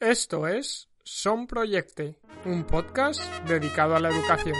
Esto es Son Proyecte, un podcast dedicado a la educación.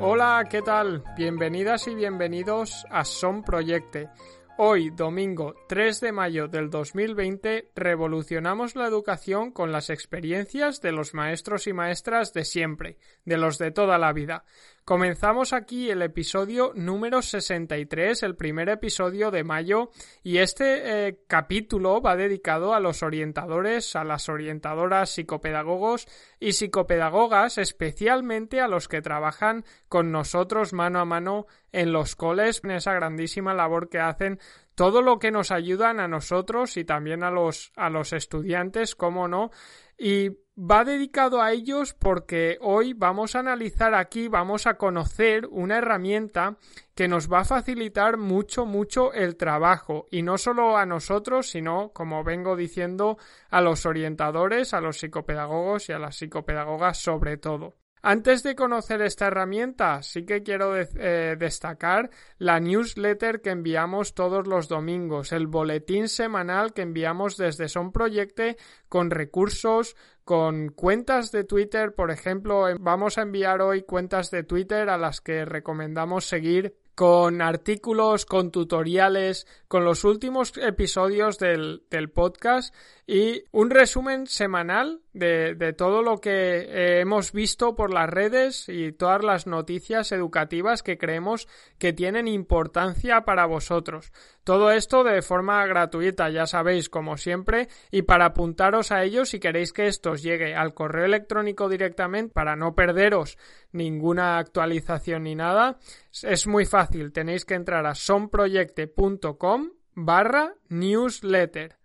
Hola, ¿qué tal? Bienvenidas y bienvenidos a Son Proyecte. Hoy, domingo 3 de mayo del 2020, revolucionamos la educación con las experiencias de los maestros y maestras de siempre, de los de toda la vida. Comenzamos aquí el episodio número 63, el primer episodio de mayo, y este eh, capítulo va dedicado a los orientadores, a las orientadoras, psicopedagogos y psicopedagogas, especialmente a los que trabajan con nosotros mano a mano en los coles, en esa grandísima labor que hacen todo lo que nos ayudan a nosotros y también a los, a los estudiantes, cómo no, y va dedicado a ellos porque hoy vamos a analizar aquí, vamos a conocer una herramienta que nos va a facilitar mucho, mucho el trabajo y no solo a nosotros, sino, como vengo diciendo, a los orientadores, a los psicopedagogos y a las psicopedagogas sobre todo. Antes de conocer esta herramienta, sí que quiero eh, destacar la newsletter que enviamos todos los domingos, el boletín semanal que enviamos desde Son Proyecte con recursos, con cuentas de Twitter, por ejemplo, vamos a enviar hoy cuentas de Twitter a las que recomendamos seguir con artículos, con tutoriales, con los últimos episodios del, del podcast y un resumen semanal de, de todo lo que eh, hemos visto por las redes y todas las noticias educativas que creemos que tienen importancia para vosotros. Todo esto de forma gratuita, ya sabéis, como siempre, y para apuntaros a ello si queréis que esto os llegue al correo electrónico directamente para no perderos ninguna actualización ni nada, es muy fácil, tenéis que entrar a sonproyecte.com barra newsletter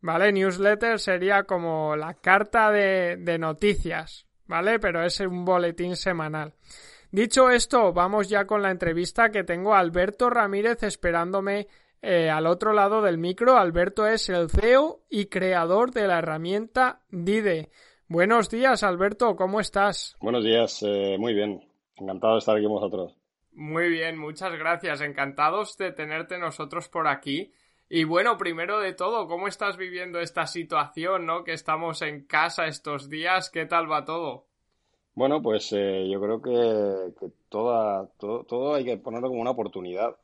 ¿vale? Newsletter sería como la carta de, de noticias, ¿vale? Pero es un boletín semanal. Dicho esto, vamos ya con la entrevista que tengo a Alberto Ramírez esperándome eh, al otro lado del micro. Alberto es el CEO y creador de la herramienta DIDE. Buenos días, Alberto, ¿cómo estás? Buenos días, eh, muy bien. Encantado de estar aquí con vosotros. Muy bien, muchas gracias. Encantados de tenerte nosotros por aquí. Y bueno, primero de todo, ¿cómo estás viviendo esta situación, no? Que estamos en casa estos días, ¿qué tal va todo? Bueno, pues eh, yo creo que, toda, todo, todo, hay que ponerlo como una oportunidad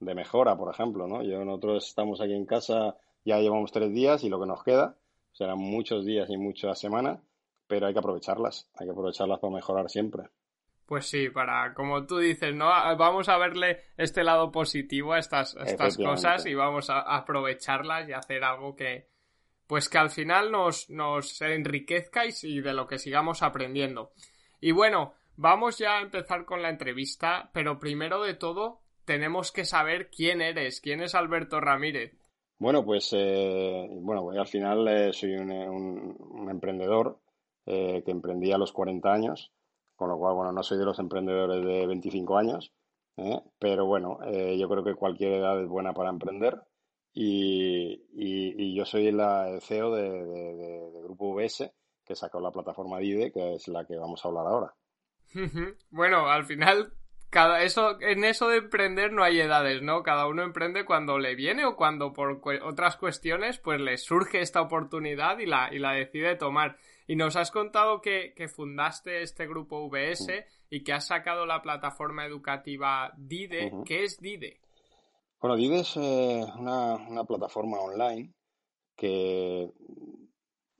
de mejora, por ejemplo, ¿no? Yo, nosotros estamos aquí en casa, ya llevamos tres días y lo que nos queda serán muchos días y muchas semanas, pero hay que aprovecharlas, hay que aprovecharlas para mejorar siempre. Pues sí, para, como tú dices, ¿no? Vamos a verle este lado positivo a estas, estas cosas y vamos a aprovecharlas y hacer algo que, pues que al final nos, nos enriquezca y de lo que sigamos aprendiendo. Y bueno, vamos ya a empezar con la entrevista, pero primero de todo tenemos que saber quién eres, quién es Alberto Ramírez. Bueno, pues, eh, bueno, al final eh, soy un, un, un emprendedor eh, que emprendí a los 40 años con lo cual, bueno, no soy de los emprendedores de 25 años, ¿eh? pero bueno, eh, yo creo que cualquier edad es buena para emprender y, y, yo soy la, el CEO de, Grupo VS, que sacó la plataforma DIDE, que es la que vamos a hablar ahora. bueno, al final cada eso en eso de emprender no hay edades, ¿no? Cada uno emprende cuando le viene o cuando por otras cuestiones pues le surge esta oportunidad y la y la decide tomar. Y nos has contado que, fundaste este grupo VS y que has sacado la plataforma educativa DIDE. ¿Qué es DIDE? Bueno, DIDE es eh, una, plataforma online que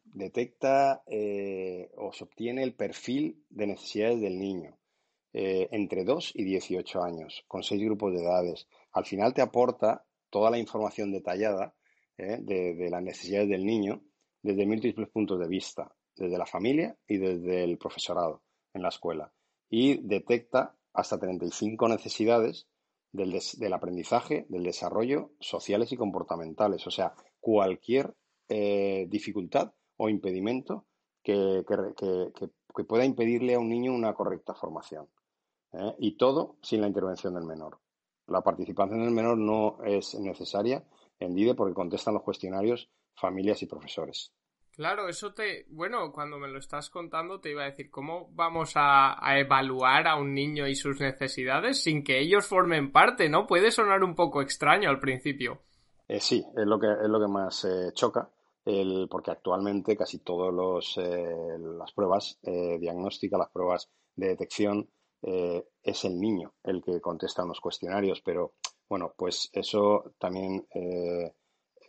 detecta eh, o se obtiene el perfil de necesidades del niño eh, entre 2 y 18 años, con seis grupos de edades. Al final te aporta toda la información detallada ¿eh? de, las necesidades del niño desde múltiples puntos de vista, desde la familia y desde el profesorado en la escuela. Y detecta hasta 35 necesidades del, del aprendizaje, del desarrollo sociales y comportamentales. O sea, cualquier eh, dificultad o impedimento que, pueda impedirle a un niño una correcta formación. ¿eh? Y todo sin la intervención del menor. La participación del menor no es necesaria en DIDE porque contestan los cuestionarios familias y profesores. Claro, eso te. Bueno, cuando me lo estás contando, te iba a decir, ¿cómo vamos a, evaluar a un niño y sus necesidades sin que ellos formen parte, ¿no? Puede sonar un poco extraño al principio. Eh, sí, es lo que, es lo que más eh, choca, el, porque actualmente casi todas eh, las pruebas diagnósticas, las pruebas de detección, es el niño el que contesta los cuestionarios, pero bueno, pues eso también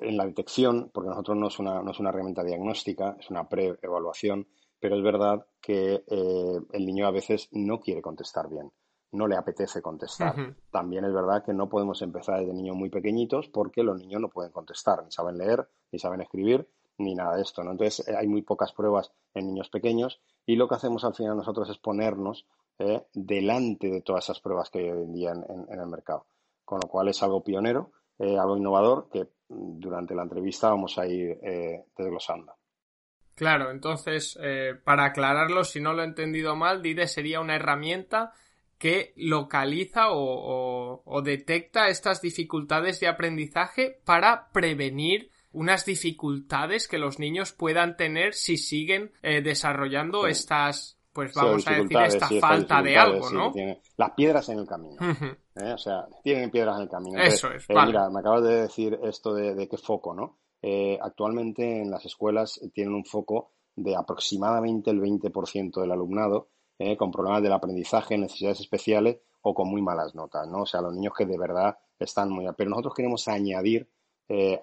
en la detección, porque nosotros no es una, no es una herramienta diagnóstica, es una pre-evaluación, pero es verdad que eh, el niño a veces no quiere contestar bien, no le apetece contestar. También es verdad que no podemos empezar desde niños muy pequeñitos porque los niños no pueden contestar, ni saben leer, ni saben escribir, ni nada de esto. ¿no? Entonces eh, hay muy pocas pruebas en niños pequeños y lo que hacemos al final nosotros es ponernos eh, delante de todas esas pruebas que hay hoy en día en, el mercado. Con lo cual es algo pionero, algo innovador que durante la entrevista vamos a ir eh, desglosando. Claro, entonces, eh, para aclararlo, si no lo he entendido mal, DIDE sería una herramienta que localiza o, detecta estas dificultades de aprendizaje para prevenir unas dificultades que los niños puedan tener si siguen eh, desarrollando estas pues vamos a decir esta falta de algo, ¿no? las piedras en el camino. ¿eh? O sea, tienen piedras en el camino. Eso es. Eh, mira, me acabas de decir esto de, qué foco, ¿no? Eh, actualmente en las escuelas tienen un foco de aproximadamente el 20% del alumnado con problemas del aprendizaje, necesidades especiales o con muy malas notas, ¿no? O sea, los niños que de verdad están muy... Pero nosotros queremos añadir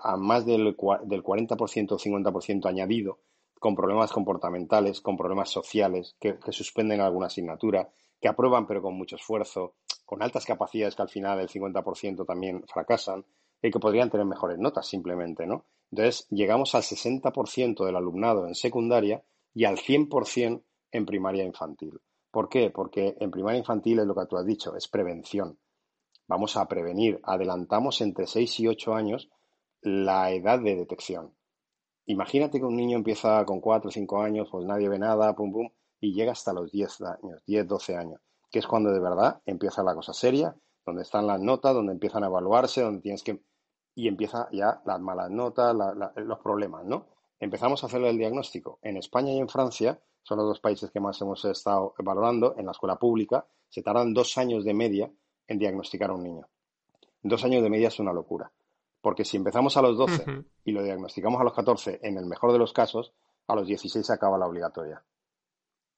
a más del, del 40% o 50% añadido con problemas comportamentales, con problemas sociales, que, suspenden alguna asignatura, que aprueban pero con mucho esfuerzo, con altas capacidades que al final el 50% también fracasan y que podrían tener mejores notas simplemente, ¿no? Entonces, llegamos al 60% del alumnado en secundaria y al 100% en primaria infantil. ¿Por qué? Porque en primaria infantil es lo que tú has dicho, es prevención. Vamos a prevenir, adelantamos entre 6 y 8 años la edad de detección. Imagínate que un niño empieza con 4 o 5 años, pues nadie ve nada, pum, pum, y llega hasta los 10 años, 10, 12 años, que es cuando de verdad empieza la cosa seria, donde están las notas, donde empiezan a evaluarse, donde tienes que... Y empieza ya las malas notas, los problemas, ¿no? Empezamos a hacer el diagnóstico. En España y en Francia, son los dos países que más hemos estado evaluando, en la escuela pública, se tardan dos años de media en diagnosticar a un niño. Dos años de media es una locura. Porque si empezamos a los 12 y lo diagnosticamos a los 14, en el mejor de los casos, a los 16 se acaba la obligatoria.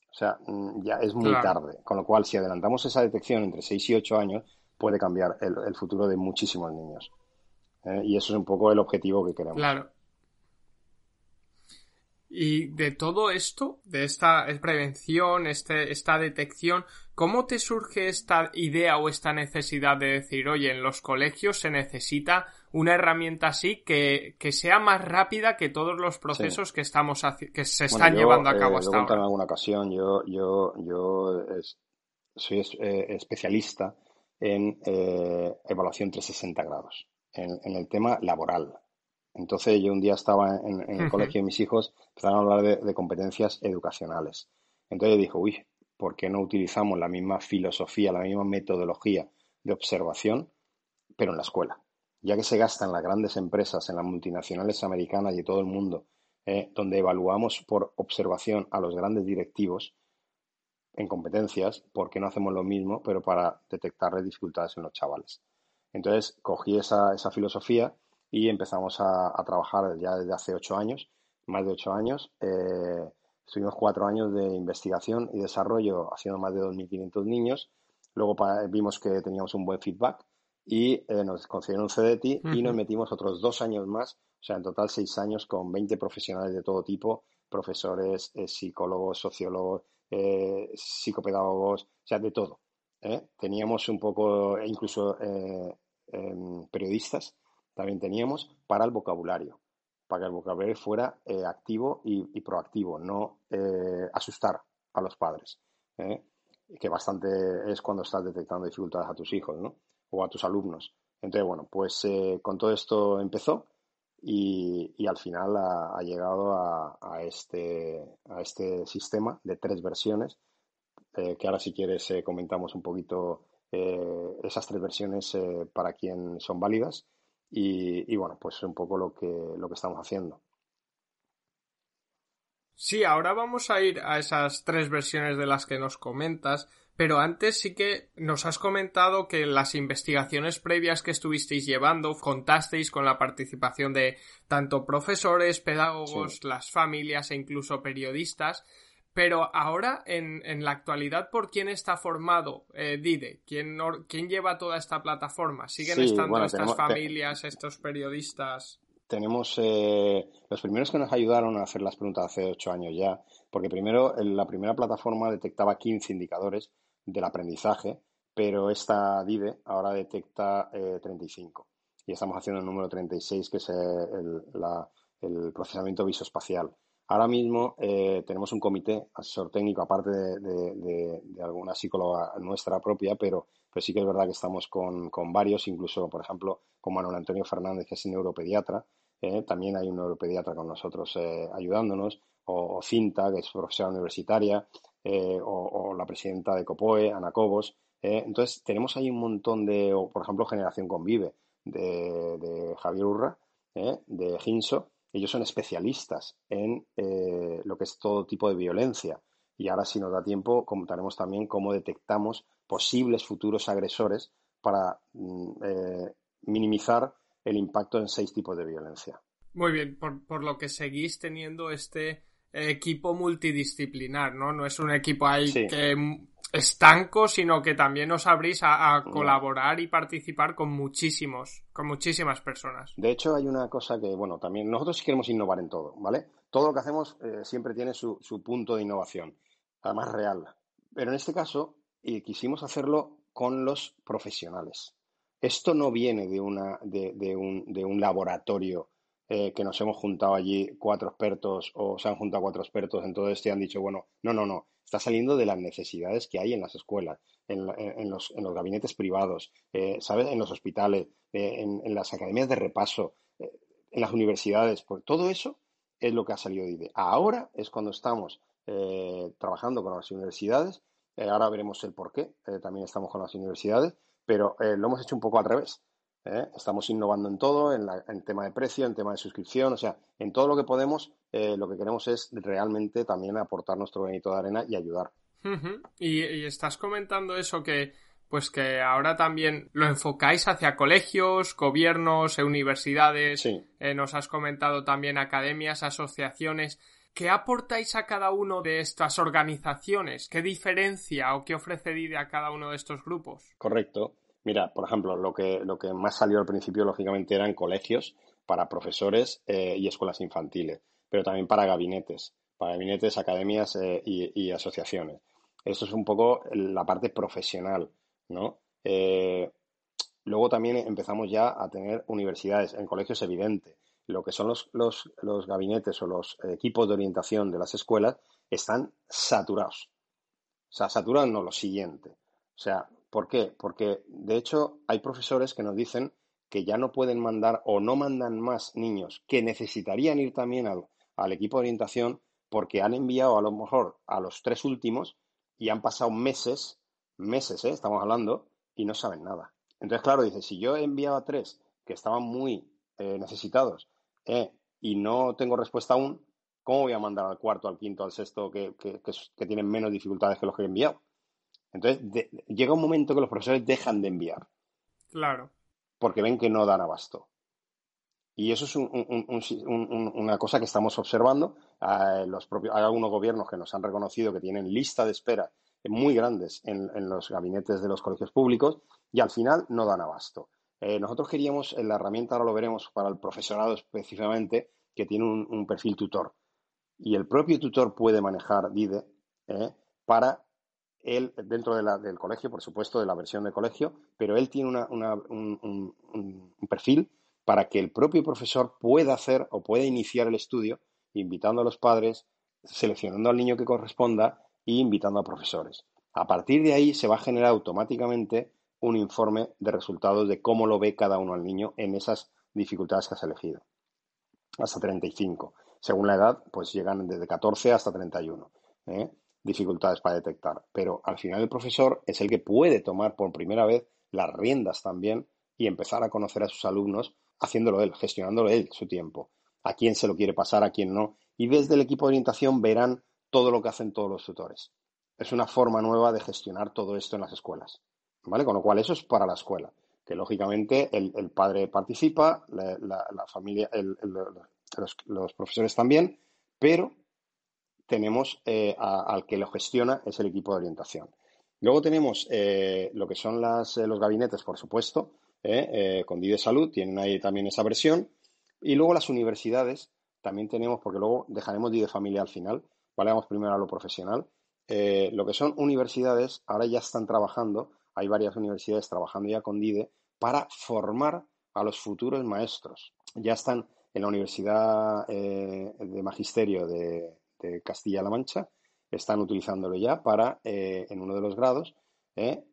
O sea, mm, ya es muy tarde. Con lo cual, si adelantamos esa detección entre 6 y 8 años, puede cambiar el, futuro de muchísimos niños. ¿eh? Y eso es un poco el objetivo que queremos. Claro. Y de todo esto, de esta prevención, este, esta detección, ¿cómo te surge esta idea o esta necesidad de decir, oye, en los colegios se necesita una herramienta así que, sea más rápida que todos los procesos que estamos que se están llevando a cabo eh, hasta ahora? en alguna ocasión, yo, yo, yo soy eh, especialista en eh, evaluación 360 grados, en, el tema laboral. Entonces yo un día estaba en, el colegio de mis hijos, empezaron a hablar de, competencias educacionales. Entonces yo dije, uy, ¿por qué no utilizamos la misma filosofía, la misma metodología de observación, pero en la escuela? Ya que se gasta en las grandes empresas, en las multinacionales americanas y todo el mundo, eh, donde evaluamos por observación a los grandes directivos en competencias, ¿por qué no hacemos lo mismo, pero para detectar dificultades en los chavales? Entonces, cogí esa, filosofía y empezamos a, trabajar ya desde hace ocho años, más de ocho años. Eh, estuvimos cuatro años de investigación y desarrollo haciendo más de 2.500 niños. Luego vimos que teníamos un buen feedback y eh, nos concedieron un CDT y nos metimos otros dos años más, o sea, en total seis años con 20 profesionales de todo tipo, profesores, eh, psicólogos, sociólogos, eh, psicopedagogos, o sea, de todo. Teníamos un poco, incluso em, periodistas también teníamos para el vocabulario, para que el vocabulario fuera eh, activo y, proactivo, no eh, asustar a los padres, ¿eh? que bastante es cuando estás detectando dificultades a tus hijos ¿no? O a tus alumnos. Entonces, bueno, pues con todo esto empezó y, al final ha, llegado a, este, a este sistema de tres versiones, que ahora si quieres comentamos un poquito esas tres versiones para quien son válidas y, bueno, pues es un poco lo que, lo que estamos haciendo. Sí, ahora vamos a ir a esas tres versiones de las que nos comentas, pero antes sí que nos has comentado que las investigaciones previas que estuvisteis llevando contasteis con la participación de tanto profesores, pedagogos, las familias e incluso periodistas. Pero ahora, en, en, la actualidad, ¿por quién está formado eh, DIDE? ¿Quién, ¿Quién, lleva toda esta plataforma? ¿Siguen estando estas familias, estos periodistas? Tenemos eh, los primeros que nos ayudaron a hacer las preguntas hace ocho años ya, porque primero la primera plataforma detectaba 15 indicadores del aprendizaje, pero esta DIDE ahora detecta eh, 35. Y estamos haciendo el número 36, que es el, la, el procesamiento visoespacial. Ahora mismo eh, tenemos un comité asesor técnico, aparte de, alguna psicóloga nuestra propia, pero, sí que es verdad que estamos con, varios, incluso, por ejemplo, con Manuel Antonio Fernández, que es neuropediatra. Eh, también hay un neuropediatra con nosotros eh, ayudándonos, o, Cinta, que es profesora universitaria, o, la presidenta de COPOE, Ana Cobos. entonces, tenemos ahí un montón de, por ejemplo, Generación Convive, de, Javier Urra, de Ginso, ellos son especialistas en eh, lo que es todo tipo de violencia. Y ahora, si nos da tiempo, contaremos también cómo detectamos posibles futuros agresores para mm, eh, minimizar el impacto en seis tipos de violencia. Muy bien, por, lo que seguís teniendo este equipo multidisciplinar, ¿no? No es un equipo ahí que estanco, sino que también os abrís a, colaborar y participar con muchísimos, con muchísimas personas. De hecho, hay una cosa que, bueno, también nosotros queremos innovar en todo, ¿vale? Todo lo que hacemos eh, siempre tiene su, punto de innovación, además real. Pero en este caso, y quisimos hacerlo con los profesionales. Esto no viene de, una, de, un, de un laboratorio eh, que nos hemos juntado allí cuatro expertos o se han juntado cuatro expertos en todo esto y han dicho, bueno, no, no, no, está saliendo de las necesidades que hay en las escuelas, en, los, gabinetes privados, eh, ¿sabes? En los hospitales, eh, en, las academias de repaso, en las universidades, pues todo eso es lo que ha salido de IDE. Ahora es cuando estamos trabajando con las universidades, ahora veremos el por qué, también estamos con las universidades, pero lo hemos hecho un poco al revés. ¿Eh? Estamos innovando en todo, en, el tema de precio, en tema de suscripción, o sea, en todo lo que podemos, eh, lo que queremos es realmente también aportar nuestro granito de arena y ayudar. y, estás comentando eso que, pues que ahora también lo enfocáis hacia colegios, gobiernos, universidades. Eh, nos has comentado también academias, asociaciones. ¿Qué aportáis a cada uno de estas organizaciones? ¿Qué diferencia o qué ofrece DIDE a cada uno de estos grupos? Correcto. Mira, por ejemplo, lo que, lo que más salió al principio, lógicamente, eran colegios para profesores eh, y escuelas infantiles, pero también para gabinetes, para gabinetes, academias eh, y, asociaciones. Esto es un poco la parte profesional, ¿no? Eh, luego también empezamos ya a tener universidades, en colegios evidente. Lo que son los, los, gabinetes o los equipos de orientación de las escuelas están saturados. O sea, saturados no, lo siguiente. O sea, ¿Por qué? Porque de hecho hay profesores que nos dicen que ya no pueden mandar o no mandan más niños que necesitarían ir también al, equipo de orientación porque han enviado a lo mejor a los tres últimos y han pasado meses, meses, ¿eh? estamos hablando, y no saben nada. Entonces, claro, dice, si yo he enviado a tres que estaban muy eh, necesitados eh, y no tengo respuesta aún, ¿cómo voy a mandar al cuarto, al quinto, al sexto que, que tienen menos dificultades que los que he enviado? Entonces, llega un momento que los profesores dejan de enviar. Claro. Porque ven que no dan abasto. Y eso es una cosa que estamos observando. los propios, hay algunos gobiernos que nos han reconocido que tienen lista de espera muy grandes en, los gabinetes de los colegios públicos y al final no dan abasto. Eh, nosotros queríamos, en la herramienta ahora lo veremos para el profesorado específicamente, que tiene un, perfil tutor. Y el propio tutor puede manejar DIDE eh, para él, dentro del colegio, por supuesto, de la versión de colegio, pero él tiene un, perfil para que el propio profesor pueda hacer o pueda iniciar el estudio invitando a los padres, seleccionando al niño que corresponda e invitando a profesores. A partir de ahí se va a generar automáticamente un informe de resultados de cómo lo ve cada uno al niño en esas dificultades que has elegido. Hasta 35. Según la edad, pues llegan desde 14 hasta 31. ¿eh? Dificultades para detectar. Pero al final el profesor es el que puede tomar por primera vez las riendas también y empezar a conocer a sus alumnos haciéndolo él, gestionándolo él su tiempo. A quién se lo quiere pasar, a quién no. Y desde el equipo de orientación verán todo lo que hacen todos los tutores. Es una forma nueva de gestionar todo esto en las escuelas. ¿Vale? Con lo cual eso es para la escuela. Que lógicamente el, padre participa, la, familia, los, profesores también, pero tenemos eh, al que lo gestiona es el equipo de orientación. Luego tenemos eh, lo que son eh, los gabinetes, por supuesto, con DIDE Salud, tienen ahí también esa versión. Y luego las universidades, también tenemos, porque luego dejaremos DIDE Familia al final, ¿vale? Vamos primero a lo profesional. lo que son universidades, ahora ya están trabajando, hay varias universidades trabajando ya con DIDE para formar a los futuros maestros. Ya están en la Universidad de Magisterio de, Castilla-La Mancha, están utilizándolo ya para, eh, en uno de los grados, eh,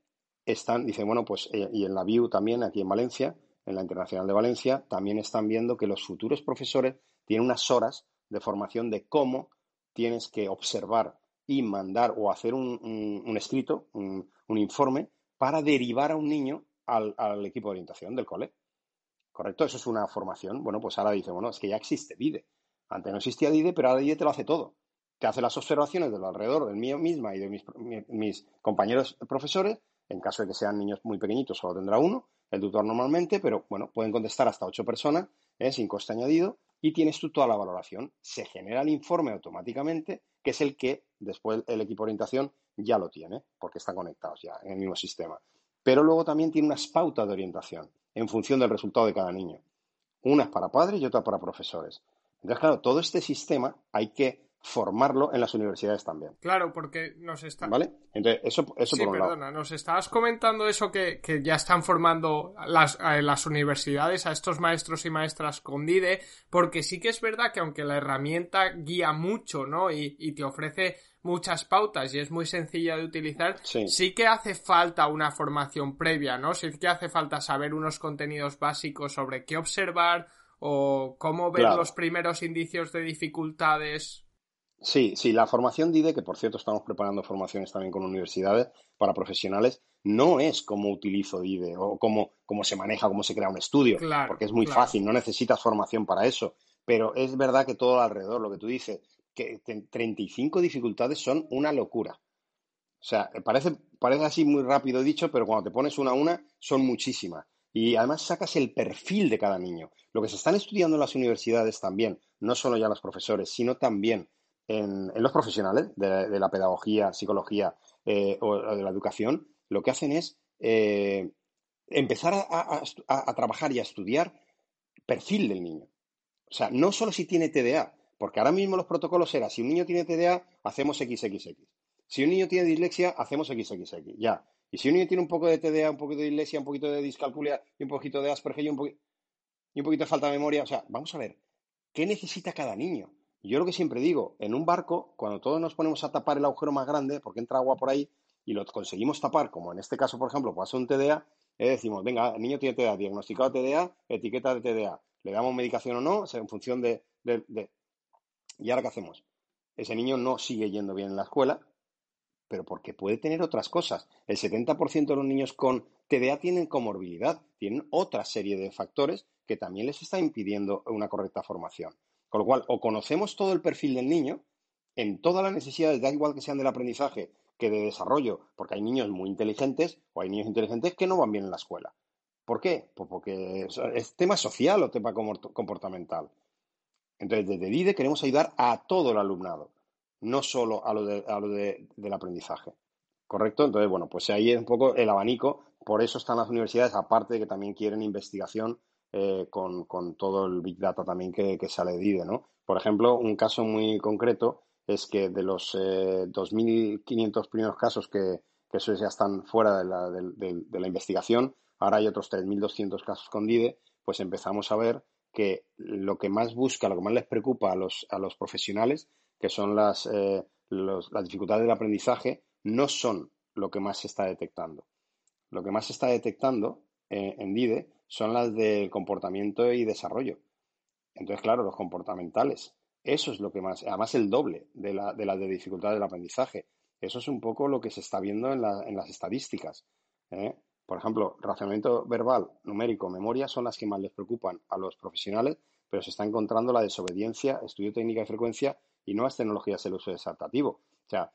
están, dice, bueno, pues, y en la VIU también, aquí en Valencia, en la Internacional de Valencia, también están viendo que los futuros profesores tienen unas horas de formación de cómo tienes que observar y mandar o hacer un, escrito, un, informe, para derivar a un niño al, al equipo de orientación del cole. ¿Correcto? Eso es una formación. Bueno, pues ahora dice, bueno, es que ya existe DIDE. Antes no existía DIDE, pero ahora DIDE te lo hace todo. Te hace las observaciones de lo alrededor del mío misma y de mis, compañeros profesores. En caso de que sean niños muy pequeñitos, solo tendrá uno, el tutor normalmente, pero bueno, pueden contestar hasta ocho personas ¿eh? sin coste añadido y tienes tú toda la valoración. Se genera el informe automáticamente, que es el que después el equipo de orientación ya lo tiene, porque están conectados ya en el mismo sistema. Pero luego también tiene unas pautas de orientación en función del resultado de cada niño. Una es para padres y otra para profesores. Entonces, claro, todo este sistema hay que formarlo en las universidades también. Claro, porque nos está... ¿Vale? Entonces, eso, eso sí, perdona, nos estabas comentando eso que, ya están formando las, las universidades a estos maestros y maestras con DIDE, porque sí que es verdad que aunque la herramienta guía mucho, ¿no? Y, y te ofrece muchas pautas y es muy sencilla de utilizar, sí. que hace falta una formación previa, ¿no? Sí que hace falta saber unos contenidos básicos sobre qué observar o cómo ver los primeros indicios de dificultades. Sí, sí, la formación DIDE, que por cierto estamos preparando formaciones también con universidades para profesionales, no es cómo utilizo DIDE o cómo, cómo se maneja, cómo se crea un estudio, porque es muy fácil, no necesitas formación para eso. Pero es verdad que todo alrededor, lo que tú dices, que 35 dificultades son una locura. O sea, parece, parece así muy rápido dicho, pero cuando te pones una a una son muchísimas. Y además sacas el perfil de cada niño. Lo que se están estudiando en las universidades también, no solo ya los profesores, sino también en, los profesionales de, la pedagogía, psicología eh, o de la educación, lo que hacen es eh, empezar a trabajar y a estudiar perfil del niño. O sea, no solo si tiene TDA, porque ahora mismo los protocolos eran, si un niño tiene TDA, hacemos XXX. Si un niño tiene dislexia, hacemos XXX. Ya. Y si un niño tiene un poco de TDA, un poquito de dislexia, un poquito de discalculia y un poquito de Asperger y un, y un poquito de falta de memoria, o sea, vamos a ver, ¿qué necesita cada niño? Yo lo que siempre digo, en un barco, cuando todos nos ponemos a tapar el agujero más grande, porque entra agua por ahí, y lo conseguimos tapar, como en este caso, por ejemplo, pasa un TDA, eh, decimos, venga, el niño tiene TDA, diagnosticado TDA, etiqueta de TDA, le damos medicación o no, en función de, ¿Y ahora qué hacemos? Ese niño no sigue yendo bien en la escuela, pero porque puede tener otras cosas. El 70% de los niños con TDA tienen comorbilidad, tienen otra serie de factores que también les está impidiendo una correcta formación. Con lo cual, o conocemos todo el perfil del niño en todas las necesidades, da igual que sean del aprendizaje que de desarrollo, porque hay niños muy inteligentes o hay niños inteligentes que no van bien en la escuela. ¿Por qué? Pues porque es tema social o tema comportamental. Entonces, desde DIDE queremos ayudar a todo el alumnado, no solo a lo, de, a lo del aprendizaje. ¿Correcto? Entonces, bueno, pues ahí es un poco el abanico. Por eso están las universidades, aparte de que también quieren investigación eh, con, todo el Big Data también que, sale de DIDE, ¿no? Por ejemplo, un caso muy concreto es que de los 2.500 eh, primeros casos que, que ya están fuera de la, investigación, ahora hay otros 3.200 casos con DIDE, pues empezamos a ver que lo que más busca, lo que más les preocupa a los, a los profesionales, que son las, eh, las dificultades del aprendizaje, no son lo que más se está detectando. Lo que más se está detectando eh, en DIDE son las del comportamiento y desarrollo. Entonces, claro, los comportamentales. Eso es lo que más, además el doble de, la, de las de dificultad del aprendizaje. Eso es un poco lo que se está viendo en, la, en las estadísticas. ¿eh? Por ejemplo, razonamiento verbal, numérico, memoria son las que más les preocupan a los profesionales, pero se está encontrando la desobediencia, estudio técnica de frecuencia y nuevas tecnologías el uso desadaptativo. O sea,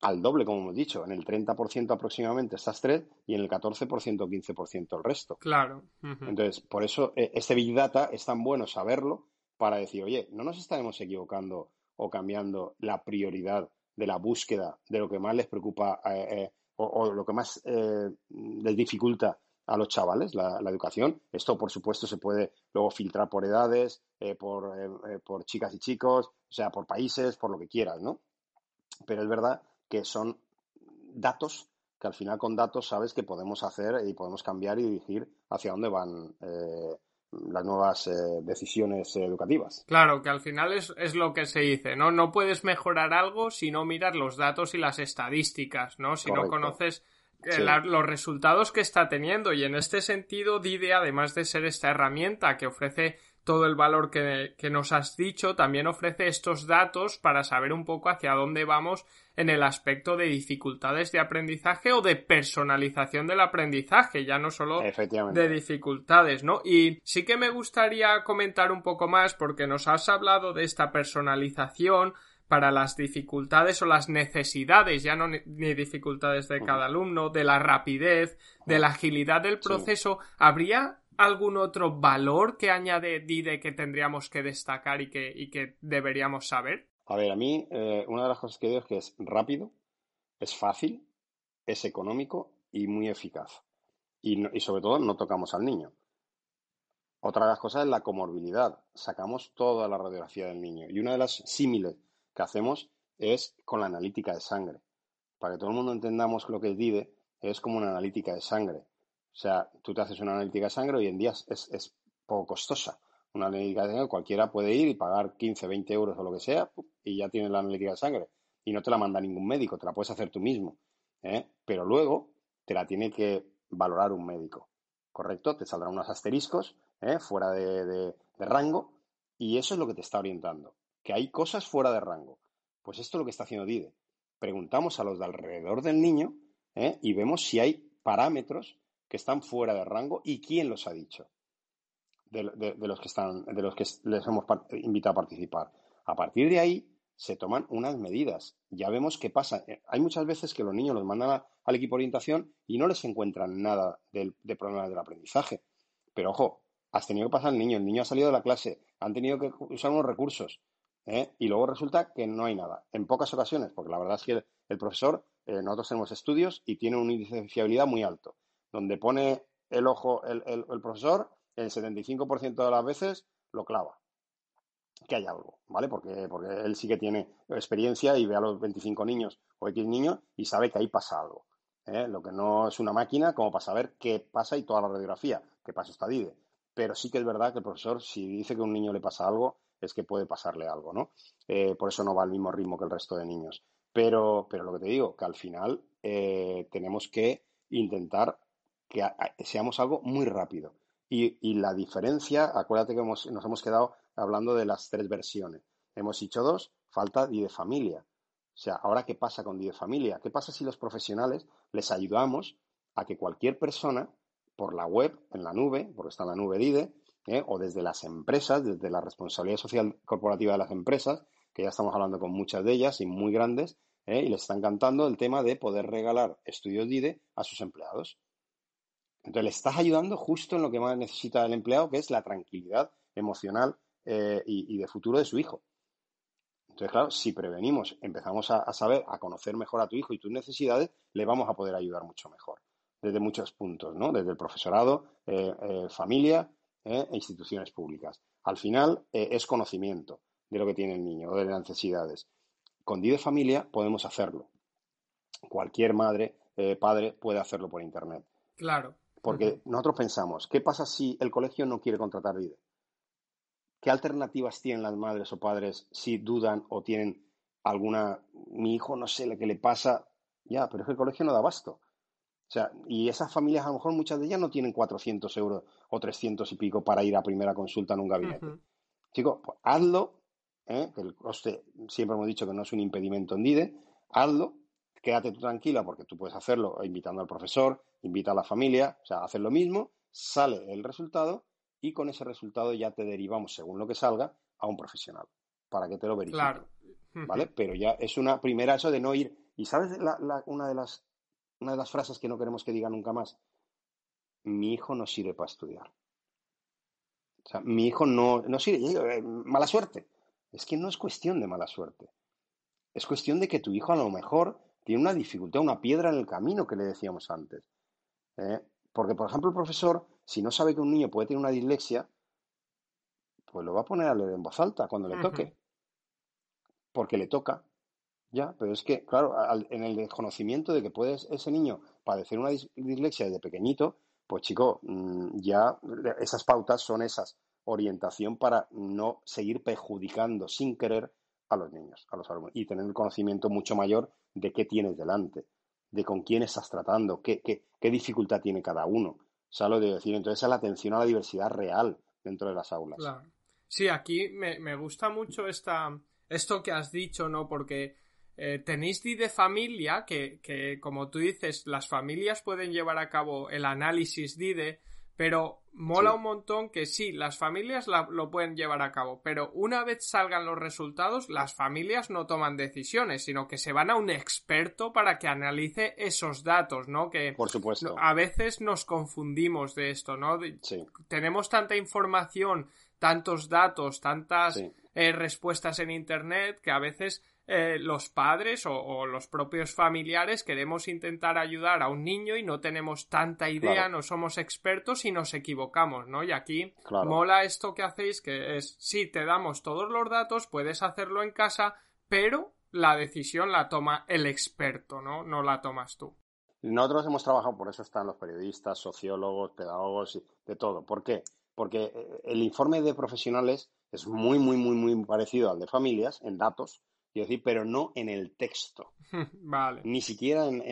al doble, como hemos dicho, en el 30% aproximadamente estas tres y en el 14% o 15% el resto. Claro. Entonces, por eso eh, este Big Data es tan bueno saberlo para decir, oye, no nos estaremos equivocando o cambiando la prioridad de la búsqueda de lo que más les preocupa eh, eh, o, lo que más les dificulta a los chavales la, educación. Esto, por supuesto, se puede luego filtrar por edades, por, por chicas y chicos, o sea, por países, por lo que quieras, ¿no? Pero es verdad que son datos que al final con datos sabes que podemos hacer y podemos cambiar y dirigir hacia dónde van eh, las nuevas eh, decisiones educativas. Claro, que al final es, es, lo que se dice, ¿no? No puedes mejorar algo si no miras los datos y las estadísticas, ¿no? Si no conoces eh, los resultados que está teniendo. Y en este sentido, DIDE, además de ser esta herramienta que ofrece todo el valor que, nos has dicho, también ofrece estos datos para saber un poco hacia dónde vamos en el aspecto de dificultades de aprendizaje o de personalización del aprendizaje, ya no solo de dificultades, ¿no? Y sí que me gustaría comentar un poco más porque nos has hablado de esta personalización para las dificultades o las necesidades, ya no ni dificultades de cada alumno, de la rapidez, de la agilidad del proceso, ¿habría algún otro valor que añade DIDE que tendríamos que destacar y que, deberíamos saber? A ver, a mí eh, una de las cosas que digo es que es rápido, es fácil, es económico y muy eficaz. Y, y sobre todo no tocamos al niño. Otra de las cosas es la comorbilidad. Sacamos toda la radiografía del niño. Y una de las símiles que hacemos es con la analítica de sangre. Para que todo el mundo entendamos lo que es DIDE, es como una analítica de sangre. O sea, tú te haces una analítica de sangre hoy en día es, poco costosa. Una analítica de sangre cualquiera puede ir y pagar 15, 20 euros o lo que sea y ya tienes la analítica de sangre. Y no te la manda ningún médico, te la puedes hacer tú mismo. ¿eh? Pero luego te la tiene que valorar un médico. ¿Correcto? Te saldrán unos asteriscos ¿eh? fuera de, rango y eso es lo que te está orientando. Que hay cosas fuera de rango. Pues esto es lo que está haciendo DIDE. Preguntamos a los de alrededor del niño ¿eh? y vemos si hay parámetros que están fuera de rango y quién los ha dicho de, los que están, de los que les hemos invitado a participar. A partir de ahí se toman unas medidas. Ya vemos qué pasa. Eh, hay muchas veces que los niños los mandan al equipo de orientación y no les encuentran nada de, problemas del aprendizaje. Pero ojo, has tenido que pasar el niño, el niño ha salido de la clase, han tenido que usar unos recursos ¿eh? y luego resulta que no hay nada. En pocas ocasiones, porque la verdad es que el, profesor, eh, nosotros tenemos estudios y tiene un índice de fiabilidad muy alto donde pone el ojo el, el, profesor, el 75% de las veces lo clava. Que hay algo, ¿vale? Porque, porque él sí que tiene experiencia y ve a los 25 niños o X niños y sabe que ahí pasa algo. ¿eh? Lo que no es una máquina como para saber qué pasa y toda la radiografía, qué pasa esta DIDE. Pero sí que es verdad que el profesor, si dice que a un niño le pasa algo, es que puede pasarle algo, ¿no? Eh, por eso no va al mismo ritmo que el resto de niños. Pero, pero lo que te digo, que al final eh, tenemos que intentar que seamos algo muy rápido. Y, la diferencia, acuérdate que nos hemos quedado hablando de las tres versiones. Hemos dicho dos, falta de familia. O sea, ahora, ¿qué pasa con de familia? ¿Qué pasa si los profesionales les ayudamos a que cualquier persona, por la web, en la nube, porque está en la nube DIDE, ¿eh? o desde las empresas, desde la responsabilidad social corporativa de las empresas, que ya estamos hablando con muchas de ellas y muy grandes, ¿eh? y les están cantando el tema de poder regalar estudios DIDE a sus empleados. Entonces le estás ayudando justo en lo que más necesita el empleado, que es la tranquilidad emocional eh, y, de futuro de su hijo. Entonces, claro, si prevenimos, empezamos a, saber, a conocer mejor a tu hijo y tus necesidades, le vamos a poder ayudar mucho mejor, desde muchos puntos, ¿no? Desde el profesorado, eh, eh, familia e instituciones públicas. Al final es conocimiento de lo que tiene el niño o de las necesidades. Con DIDE Familia podemos hacerlo. Cualquier madre, padre puede hacerlo por Internet. Claro. Porque nosotros pensamos, ¿qué pasa si el colegio no quiere contratar DIDE? ¿Qué alternativas tienen las madres o padres si dudan o tienen alguna, mi hijo no sé lo que le pasa? Ya, pero es que el colegio no da abasto. O sea, y esas familias a lo mejor muchas de ellas no tienen 400 euros o 300 y pico para ir a primera consulta en un gabinete. Chicos, pues hazlo, ¿eh? que el coste siempre hemos dicho que no es un impedimento en DIDE, hazlo, quédate tú tranquila porque tú puedes hacerlo invitando al profesor, invita a la familia, o sea, haces lo mismo, sale el resultado y con ese resultado ya te derivamos, según lo que salga, a un profesional para que te lo verifique. Claro. ¿Vale? Pero ya es una primera eso de no ir. ¿Y sabes una, de las, una de las frases que no queremos que diga nunca más? Mi hijo no sirve para estudiar. O sea, mi hijo no, no sirve. Eh, mala suerte. Es que no es cuestión de mala suerte. Es cuestión de que tu hijo a lo mejor tiene una dificultad, una piedra en el camino que le decíamos antes. ¿eh? Porque, por ejemplo, el profesor, si no sabe que un niño puede tener una dislexia, pues lo va a poner a leer en voz alta cuando le toque. Porque le toca. Ya, pero es que, claro, en el desconocimiento de que puede ese niño padecer una dislexia desde pequeñito, pues chico, mm, ya esas pautas son esas orientación para no seguir perjudicando sin querer a los niños, a los alumnos, y tener el conocimiento mucho mayor de qué tienes delante, de con quién estás tratando, qué, qué, qué dificultad tiene cada uno. Lo de decir, entonces es la atención a la diversidad real dentro de las aulas. Claro. Sí, aquí me, me gusta mucho esta, esto que has dicho, ¿no? Porque eh, tenéis de familia, que, que, como tú dices, las familias pueden llevar a cabo el análisis DIDE, pero mola un montón que sí, las familias lo pueden llevar a cabo, pero una vez salgan los resultados, las familias no toman decisiones, sino que se van a un experto para que analice esos datos, ¿no? Que Por supuesto. a veces nos confundimos de esto, ¿no? Tenemos tanta información, tantos datos, tantas eh, respuestas en Internet que a veces eh, los padres o, los propios familiares queremos intentar ayudar a un niño y no tenemos tanta idea, no somos expertos y nos equivocamos, ¿no? Y aquí mola esto que hacéis, que es, sí, te damos todos los datos, puedes hacerlo en casa, pero la decisión la toma el experto, ¿no? No la tomas tú. Nosotros hemos trabajado, por eso están los periodistas, sociólogos, pedagogos, y de todo. ¿Por qué? Porque eh, el informe de profesionales es muy, muy, muy, muy parecido al de familias en datos, Quiero decir, pero no en el texto. vale. Ni siquiera en,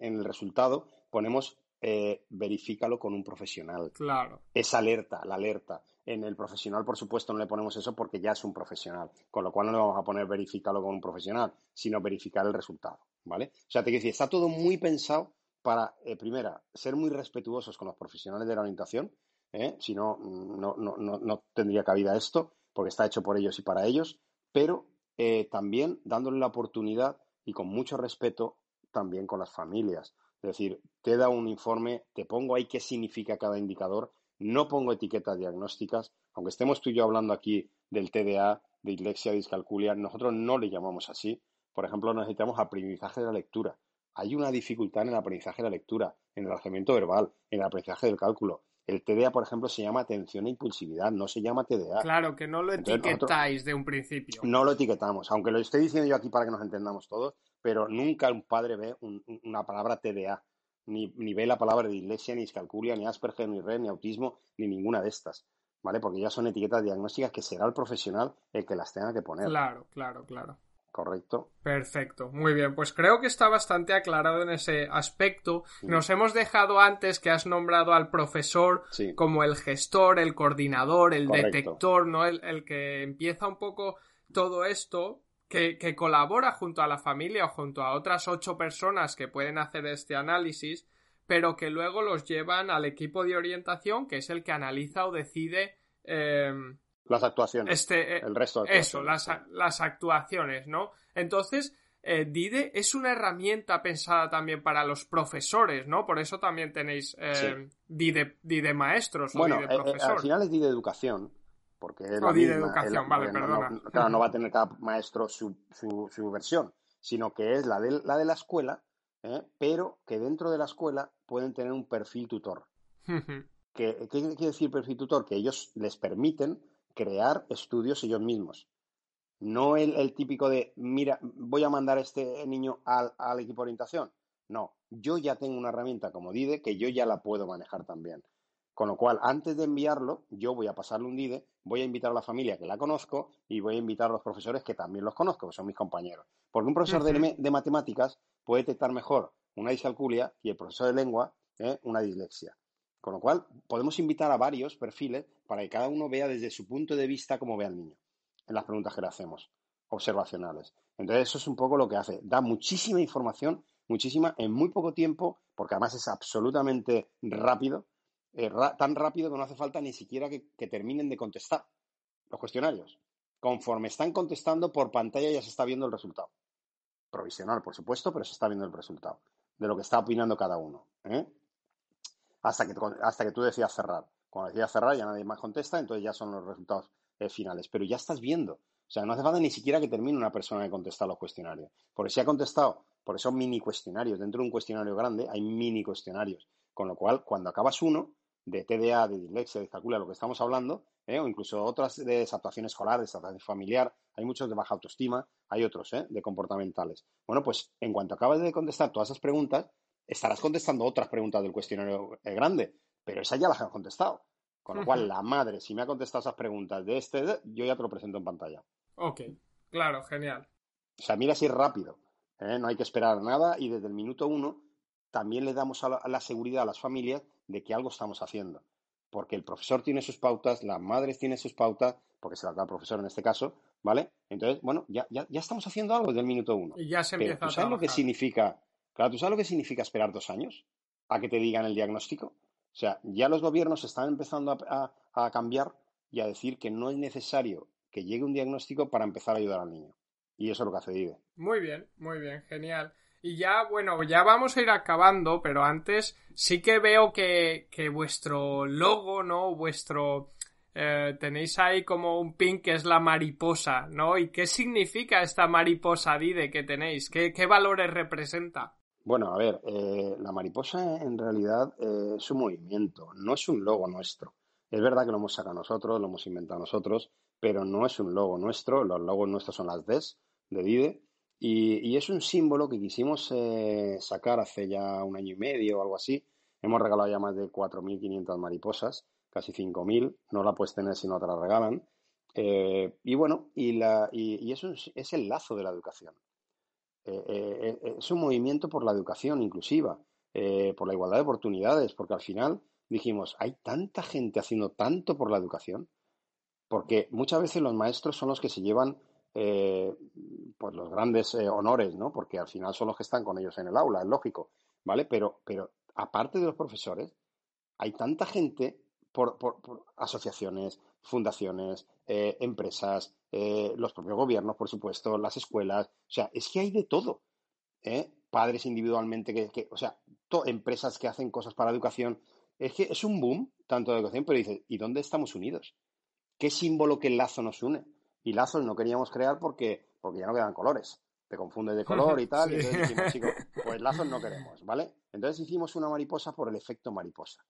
el resultado ponemos eh, verifícalo con un profesional. Claro. Es alerta, la alerta. En el profesional, por supuesto, no le ponemos eso porque ya es un profesional. Con lo cual no le vamos a poner verifícalo con un profesional, sino verificar el resultado. ¿Vale? O sea, te quiero decir, está todo muy pensado para, eh, primera, ser muy respetuosos con los profesionales de la orientación. ¿eh? Si no, no, no, no tendría cabida esto, porque está hecho por ellos y para ellos. Pero eh, también dándole la oportunidad y con mucho respeto también con las familias. Es decir, te da un informe, te pongo ahí qué significa cada indicador, no pongo etiquetas diagnósticas, aunque estemos tú y yo hablando aquí del TDA, de dislexia, discalculia, nosotros no le llamamos así. Por ejemplo, necesitamos aprendizaje de la lectura. Hay una dificultad en el aprendizaje de la lectura, en el razonamiento verbal, en el aprendizaje del cálculo. El TDA, por ejemplo, se llama atención e impulsividad, no se llama TDA. Claro, que no lo etiquetáis de un principio. No lo etiquetamos, aunque lo estoy diciendo yo aquí para que nos entendamos todos, pero nunca un padre ve una palabra TDA, ni, ni, ve la palabra dislexia, ni discalculia, ni Asperger, ni RED, ni autismo, ni ninguna de estas, ¿vale? Porque ya son etiquetas diagnósticas que será el profesional el que las tenga que poner. Claro, claro, claro correcto. Perfecto, muy bien. Pues creo que está bastante aclarado en ese aspecto. Nos hemos dejado antes que has nombrado al profesor como el gestor, el coordinador, el detector, ¿no? El, que empieza un poco todo esto. Que, que, colabora junto a la familia o junto a otras ocho personas que pueden hacer este análisis, pero que luego los llevan al equipo de orientación, que es el que analiza o decide eh, las actuaciones. Este, eh, el resto de Eso, las, las actuaciones, ¿no? Entonces, eh, DIDE es una herramienta pensada también para los profesores, ¿no? Por eso también tenéis eh, DIDE, maestros o bueno, DIDE profesor. al final es DIDE educación. Porque es o DIDE educación, vale, perdona. claro, no va a tener cada maestro su, su, versión, sino que es la de la, de la escuela, pero que dentro de la escuela pueden tener un perfil tutor. ¿Qué quiere decir perfil tutor? Que ellos les permiten crear estudios ellos mismos. No el, típico de, mira, voy a mandar a este niño al, equipo de orientación. No, yo ya tengo una herramienta como DIDE que yo ya la puedo manejar también. Con lo cual, antes de enviarlo, yo voy a pasarle un DIDE, voy a invitar a la familia que la conozco y voy a invitar a los profesores que también los conozco, que son mis compañeros. Porque un profesor de, matemáticas puede detectar mejor una discalculia y el profesor de lengua ¿eh? una dislexia. Con lo cual, podemos invitar a varios perfiles para que cada uno vea desde su punto de vista cómo ve al niño en las preguntas que le hacemos, observacionales. Entonces, eso es un poco lo que hace. Da muchísima información, muchísima, en muy poco tiempo, porque además es absolutamente rápido eh, tan rápido que no hace falta ni siquiera que, terminen de contestar los cuestionarios. Conforme están contestando por pantalla ya se está viendo el resultado. Provisional, por supuesto, pero se está viendo el resultado de lo que está opinando cada uno. ¿eh? Hasta, que, hasta que tú decías cerrar. Cuando decías cerrar ya nadie más contesta, entonces ya son los resultados eh, finales. Pero ya estás viendo. O sea, no hace falta ni siquiera que termine una persona de contestar los cuestionarios. Porque si ha contestado por esos mini cuestionarios, dentro de un cuestionario grande hay mini cuestionarios. Con lo cual, cuando acabas uno, de TDA, de dislexia, de calcula lo que estamos hablando, ¿eh? o incluso otras de desaptación escolar, desaptación familiar, hay muchos de baja autoestima, hay otros ¿eh? de comportamentales. Bueno, pues en cuanto acabas de contestar todas esas preguntas, estarás contestando otras preguntas del cuestionario eh, grande, pero esas ya las has contestado. Con lo cual, la madre, si me ha contestado esas preguntas de este, yo ya te lo presento en pantalla. Ok, claro, genial. O sea, mira es rápido. No hay que esperar nada y desde el minuto uno también le damos a la seguridad a las familias de que algo estamos haciendo. Porque el profesor tiene sus pautas, las madres tienen sus pautas, porque se las da el profesor en este caso, ¿vale? Entonces, bueno, ya, ya, ya estamos haciendo algo desde el minuto uno. Y ya se empieza ¿tú sabes lo que significa? Claro, ¿tú sabes lo que significa esperar dos años a que te digan el diagnóstico? O sea, ya los gobiernos están empezando a, cambiar y a decir que no es necesario que llegue un diagnóstico para empezar a ayudar al niño. Y eso es lo que hace DIVE. Muy bien, muy bien, genial. Y ya, bueno, ya vamos a ir acabando, pero antes sí que veo que, vuestro logo, ¿no? Vuestro... Eh, tenéis ahí como un pin que es la mariposa, ¿no? ¿Y qué significa esta mariposa Dide que tenéis? ¿Qué, valores representa? Bueno, a ver, eh, la mariposa en realidad eh, es un movimiento, no es un logo nuestro. Es verdad que lo hemos sacado nosotros, lo hemos inventado nosotros, pero no es un logo nuestro. Los logos nuestros son las DES de Dide y, es un símbolo que quisimos eh, sacar hace ya un año y medio o algo así. Hemos regalado ya más de 4.500 mariposas, casi 5.000. No la puedes tener si no te la regalan. Eh, y bueno, y, la, y, eso es, el lazo de la educación. Eh, es un movimiento por la educación inclusiva, por la igualdad de oportunidades, porque al final dijimos, hay tanta gente haciendo tanto por la educación, porque muchas veces los maestros son los que se llevan eh, pues los grandes eh, honores, ¿no? Porque al final son los que están con ellos en el aula, es lógico, ¿vale? Pero, pero aparte de los profesores, hay tanta gente por, asociaciones, fundaciones, eh, empresas, los propios gobiernos, por supuesto, las escuelas, o sea, es que hay de todo, Padres individualmente, que, o sea, empresas que hacen cosas para la educación, es que es un boom tanto de educación, pero dice, ¿y dónde estamos unidos? ¿Qué símbolo, qué lazo nos une? y lazos no queríamos crear porque, porque ya no quedan colores. Te confundes de color y tal, y entonces dijimos, chicos, pues lazos no queremos, ¿vale? Entonces hicimos una mariposa por el efecto mariposa.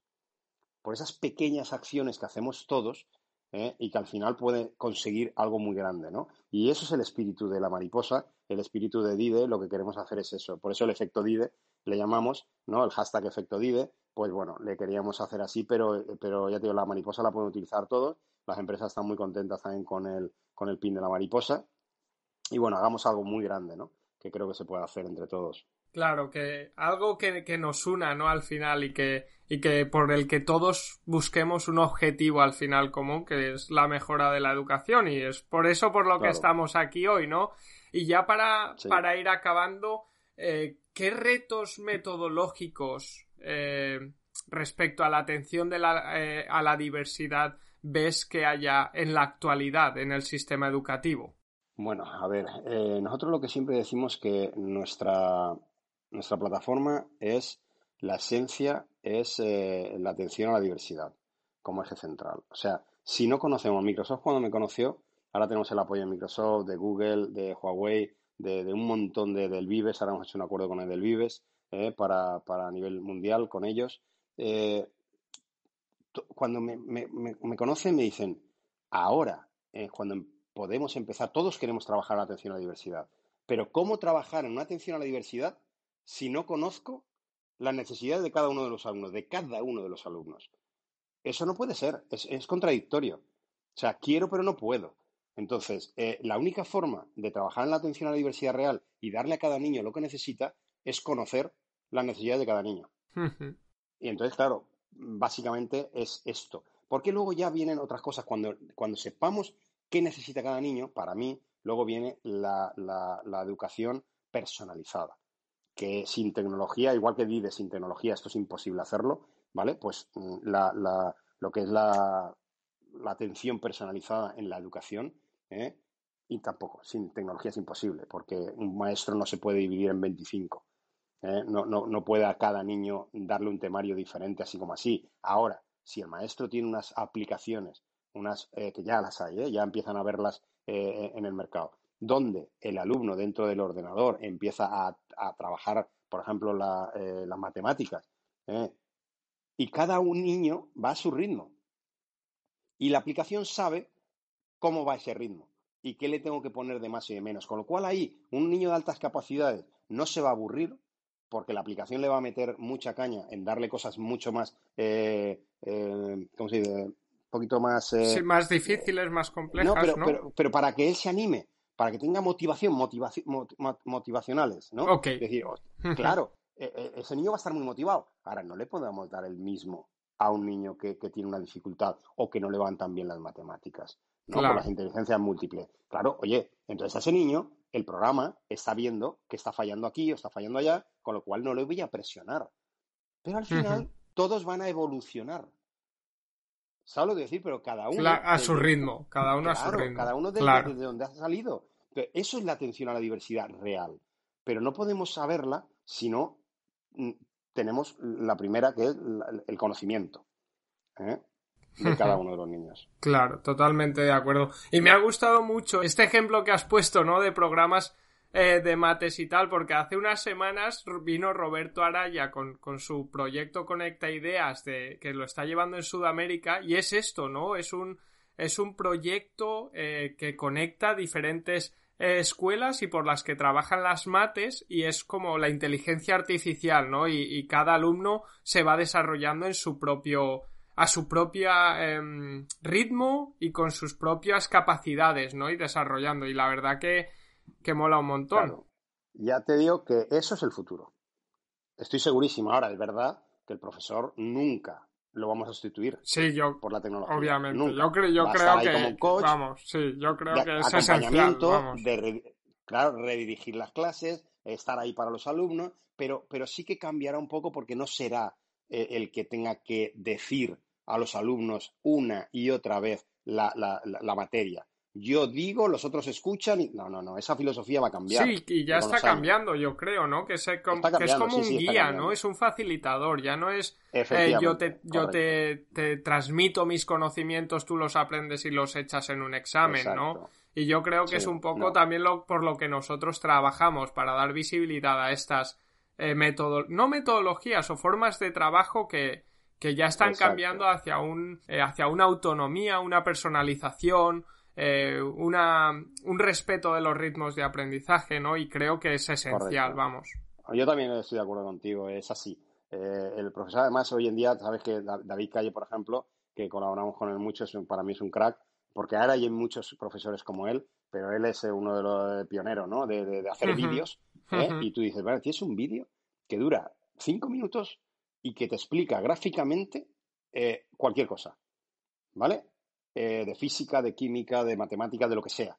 Por esas pequeñas acciones que hacemos todos ¿eh? y que al final puede conseguir algo muy grande, ¿no? Y eso es el espíritu de la mariposa, el espíritu de DIDE, lo que queremos hacer es eso. Por eso el efecto DIDE le llamamos, ¿no? El hashtag efecto DIDE, pues bueno, le queríamos hacer así, pero, pero ya te digo, la mariposa la pueden utilizar todos las empresas están muy contentas también con el, con el pin de la mariposa. Y bueno, hagamos algo muy grande, ¿no? Que creo que se puede hacer entre todos. Claro, que algo que, nos una, ¿no? Al final y que, y que por el que todos busquemos un objetivo al final común, que es la mejora de la educación. Y es por eso por lo que estamos aquí hoy, ¿no? Y ya para, para ir acabando, eh, ¿qué retos metodológicos eh, respecto a la atención de la, eh, a la diversidad ves que haya en la actualidad en el sistema educativo? Bueno, a ver, eh, nosotros lo que siempre decimos que nuestra, nuestra plataforma es la esencia, es eh, la atención a la diversidad como eje central. O sea, si no conocemos Microsoft cuando me conoció, ahora tenemos el apoyo de Microsoft, de Google, de Huawei, de, un montón de, del Vives, ahora hemos hecho un acuerdo con el del Vives eh, para, para a nivel mundial con ellos. Cuando me, me, conocen me dicen, ahora es cuando podemos empezar, todos queremos trabajar la atención a la diversidad, pero ¿cómo trabajar en una atención a la diversidad si no conozco las necesidades de cada uno de los alumnos, de cada uno de los alumnos. Eso no puede ser, es, contradictorio. O sea, quiero pero no puedo. Entonces, eh, la única forma de trabajar en la atención a la diversidad real y darle a cada niño lo que necesita es conocer las necesidades de cada niño. y entonces, claro, básicamente es esto. Porque luego ya vienen otras cosas. Cuando, cuando sepamos qué necesita cada niño, para mí, luego viene la, la, educación personalizada. Que sin tecnología, igual que vive sin tecnología, esto es imposible hacerlo, ¿vale? Pues mm, la, lo que es la, atención personalizada en la educación, ¿eh? y tampoco, sin tecnología es imposible, porque un maestro no se puede dividir en 25. ¿eh? No, no, no puede a cada niño darle un temario diferente, así como así. Ahora, si el maestro tiene unas aplicaciones, unas eh, que ya las hay, ¿eh? ya empiezan a verlas en el mercado, donde el alumno dentro del ordenador empieza a, trabajar, por ejemplo, las matemáticas, y cada un niño va a su ritmo. Y la aplicación sabe cómo va ese ritmo y qué le tengo que poner de más y de menos. Con lo cual ahí un niño de altas capacidades no se va a aburrir porque la aplicación le va a meter mucha caña en darle cosas mucho más, eh, eh, ¿cómo se dice? Un poquito más... Eh, sí, más difíciles, más complejas, no pero, Pero, pero, para que él se anime, para que tenga motivación, motivacionales, ¿no? Ok. Es decir, claro, e, e, ese niño va a estar muy motivado. Ahora, no le podemos dar el mismo a un niño que, que tiene una dificultad o que no le van tan bien las matemáticas, ¿no? Con las inteligencias múltiples. Claro, oye, entonces a ese niño el programa está viendo que está fallando aquí o está fallando allá, con lo cual no le voy a presionar. Pero al final todos van a evolucionar. ¿Sabes lo que decir? Pero cada uno... a su ritmo, cada uno a su ritmo. Cada uno desde, donde ha salido. eso es la atención a la diversidad real. Pero no podemos saberla si no mm, tenemos la primera, que es el conocimiento. ¿eh? de cada uno de los niños. Claro, totalmente de acuerdo. Y me ha gustado mucho este ejemplo que has puesto, ¿no? De programas eh, de mates y tal, porque hace unas semanas vino Roberto Araya con, con, su proyecto Conecta Ideas, de, que lo está llevando en Sudamérica, y es esto, ¿no? Es un, es un proyecto eh, que conecta diferentes eh, escuelas y por las que trabajan las mates y es como la inteligencia artificial, ¿no? Y, y cada alumno se va desarrollando en su propio a su propia em, ritmo y con sus propias capacidades, ¿no? Y desarrollando. Y la verdad que, que mola un montón. Ya te digo que eso es el futuro. Estoy segurísimo. Ahora, es verdad que el profesor nunca lo vamos a sustituir sí, yo, por la tecnología. Obviamente. Yo, creo, yo creo que. vamos, sí, yo creo que es esencial. De, claro, redirigir las clases, estar ahí para los alumnos, pero, pero sí que cambiará un poco porque no será eh, el que tenga que decir a los alumnos una y otra vez la, la, materia. Yo digo, los otros escuchan y no, no, no, esa filosofía va a cambiar. Sí, y ya está cambiando, yo creo, ¿no? Que, es como un guía, ¿no? Es un facilitador, ya no es eh, yo, te, yo te, te, transmito mis conocimientos, tú los aprendes y los echas en un examen, ¿no? Y yo creo que es un poco también lo, por lo que nosotros trabajamos, para dar visibilidad a estas eh, no metodologías o formas de trabajo que, que ya están cambiando hacia, un, eh, hacia una autonomía, una personalización, eh, una, un respeto de los ritmos de aprendizaje, ¿no? Y creo que es esencial, vamos. Yo también estoy de acuerdo contigo, es así. Eh, el profesor, además, hoy en día, sabes que David Calle, por ejemplo, que colaboramos con él mucho, es para mí es un crack, porque ahora hay muchos profesores como él, pero él es uno de los pioneros, ¿no? De, de, hacer vídeos, y tú dices, vale, tienes un vídeo que dura cinco minutos y que te explica gráficamente eh, cualquier cosa, ¿vale? Eh, de física, de química, de matemática, de lo que sea.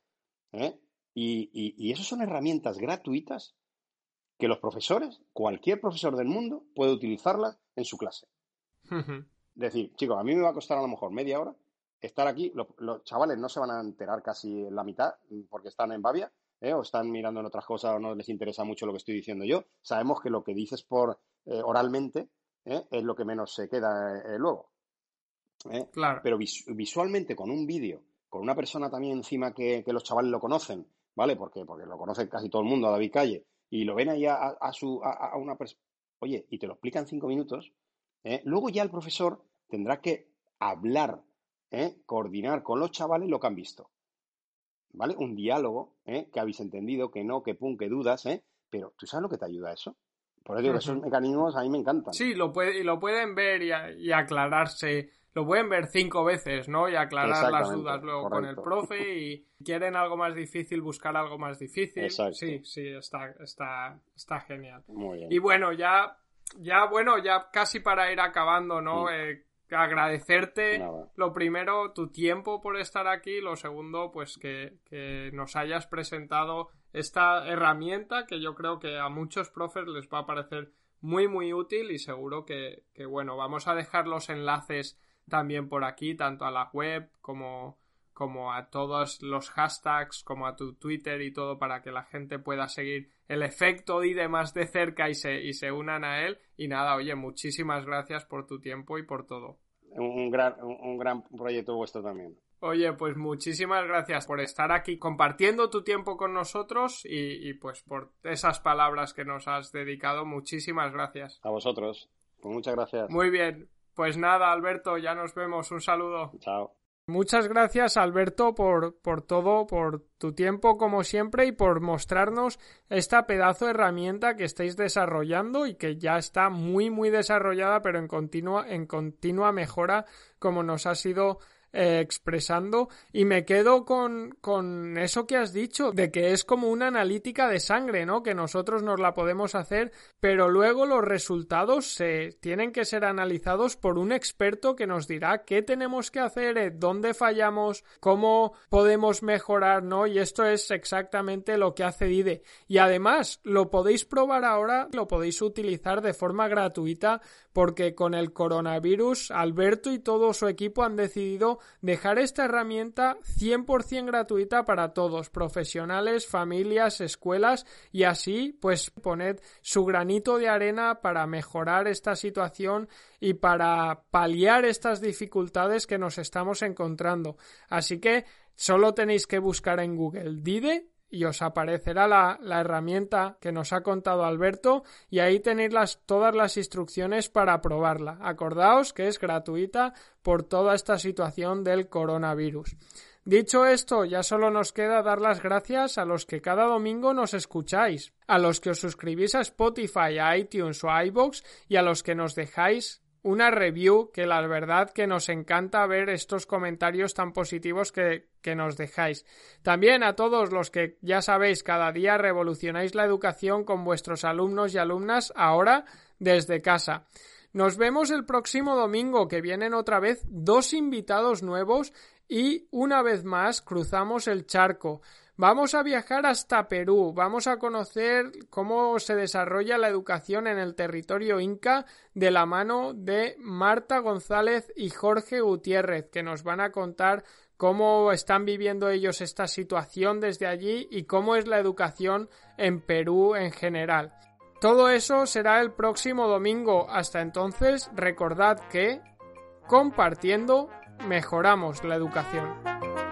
¿eh? Y, y, eso son herramientas gratuitas que los profesores, cualquier profesor del mundo, puede utilizarlas en su clase. Decir, chicos, a mí me va a costar a lo mejor media hora estar aquí. Los, los chavales no se van a enterar casi en la mitad porque están en Bavia, o están mirando en otras cosas o no les interesa mucho lo que estoy diciendo yo. Sabemos que lo que dices por oralmente ¿eh? es lo que menos se queda eh, luego. ¿Eh? Claro. Pero visualmente con un vídeo, con una persona también encima que, los chavales lo conocen, ¿vale? Porque, porque lo conoce casi todo el mundo, a David Calle, y lo ven ahí a, su, a, una persona, oye, y te lo explica en cinco minutos, luego ya el profesor tendrá que hablar, coordinar con los chavales lo que han visto. ¿Vale? Un diálogo, que habéis entendido, que no, que pum, que dudas, ¿eh? Pero ¿tú sabes lo que te ayuda a eso? Por eso digo, esos mecanismos a mí me encantan. Sí, lo, puede, y lo pueden ver y, aclararse. Lo pueden ver cinco veces, ¿no? Y aclarar las dudas luego con el profe y quieren algo más difícil, buscar algo más difícil. Sí, sí, está, está, está genial. Muy bien. Y bueno, ya, ya, bueno, ya casi para ir acabando, ¿no? Eh, agradecerte lo primero tu tiempo por estar aquí, lo segundo pues que, que, nos hayas presentado esta herramienta que yo creo que a muchos profes les va a parecer muy muy útil y seguro que, que bueno vamos a dejar los enlaces también por aquí tanto a la web como como a todos los hashtags, como a tu Twitter y todo para que la gente pueda seguir el efecto y demás de cerca y se, y se unan a él. Y nada, oye, muchísimas gracias por tu tiempo y por todo. Un gran, un gran proyecto vuestro también. Oye, pues muchísimas gracias por estar aquí compartiendo tu tiempo con nosotros y, y, pues por esas palabras que nos has dedicado. Muchísimas gracias. A vosotros. Pues muchas gracias. Muy bien. Pues nada, Alberto, ya nos vemos. Un saludo. Chao. Muchas gracias, Alberto, por, por todo, por tu tiempo como siempre y por mostrarnos esta pedazo de herramienta que estáis desarrollando y que ya está muy muy desarrollada pero en continua en continua mejora como nos ha sido eh, expresando y me quedo con, con eso que has dicho de que es como una analítica de sangre, ¿no? Que nosotros nos la podemos hacer, pero luego los resultados se tienen que ser analizados por un experto que nos dirá qué tenemos que hacer, eh, dónde fallamos, cómo podemos mejorar, ¿no? Y esto es exactamente lo que hace DIDE. Y además, lo podéis probar ahora, lo podéis utilizar de forma gratuita porque con el coronavirus Alberto y todo su equipo han decidido dejar esta herramienta 100% gratuita para todos, profesionales, familias, escuelas y así pues poned su granito de arena para mejorar esta situación y para paliar estas dificultades que nos estamos encontrando. Así que solo tenéis que buscar en Google DIDE y os aparecerá la, herramienta que nos ha contado Alberto y ahí tenéis las, todas las instrucciones para probarla. Acordaos que es gratuita por toda esta situación del coronavirus. Dicho esto, ya solo nos queda dar las gracias a los que cada domingo nos escucháis, a los que os suscribís a Spotify, a iTunes o a iBox y a los que nos dejáis una review que la verdad que nos encanta ver estos comentarios tan positivos que, que, nos dejáis. También a todos los que ya sabéis cada día revolucionáis la educación con vuestros alumnos y alumnas ahora desde casa. Nos vemos el próximo domingo que vienen otra vez dos invitados nuevos y una vez más cruzamos el charco. Vamos a viajar hasta Perú, vamos a conocer cómo se desarrolla la educación en el territorio inca de la mano de Marta González y Jorge Gutiérrez, que nos van a contar cómo están viviendo ellos esta situación desde allí y cómo es la educación en Perú en general. Todo eso será el próximo domingo. Hasta entonces, recordad que compartiendo mejoramos la educación.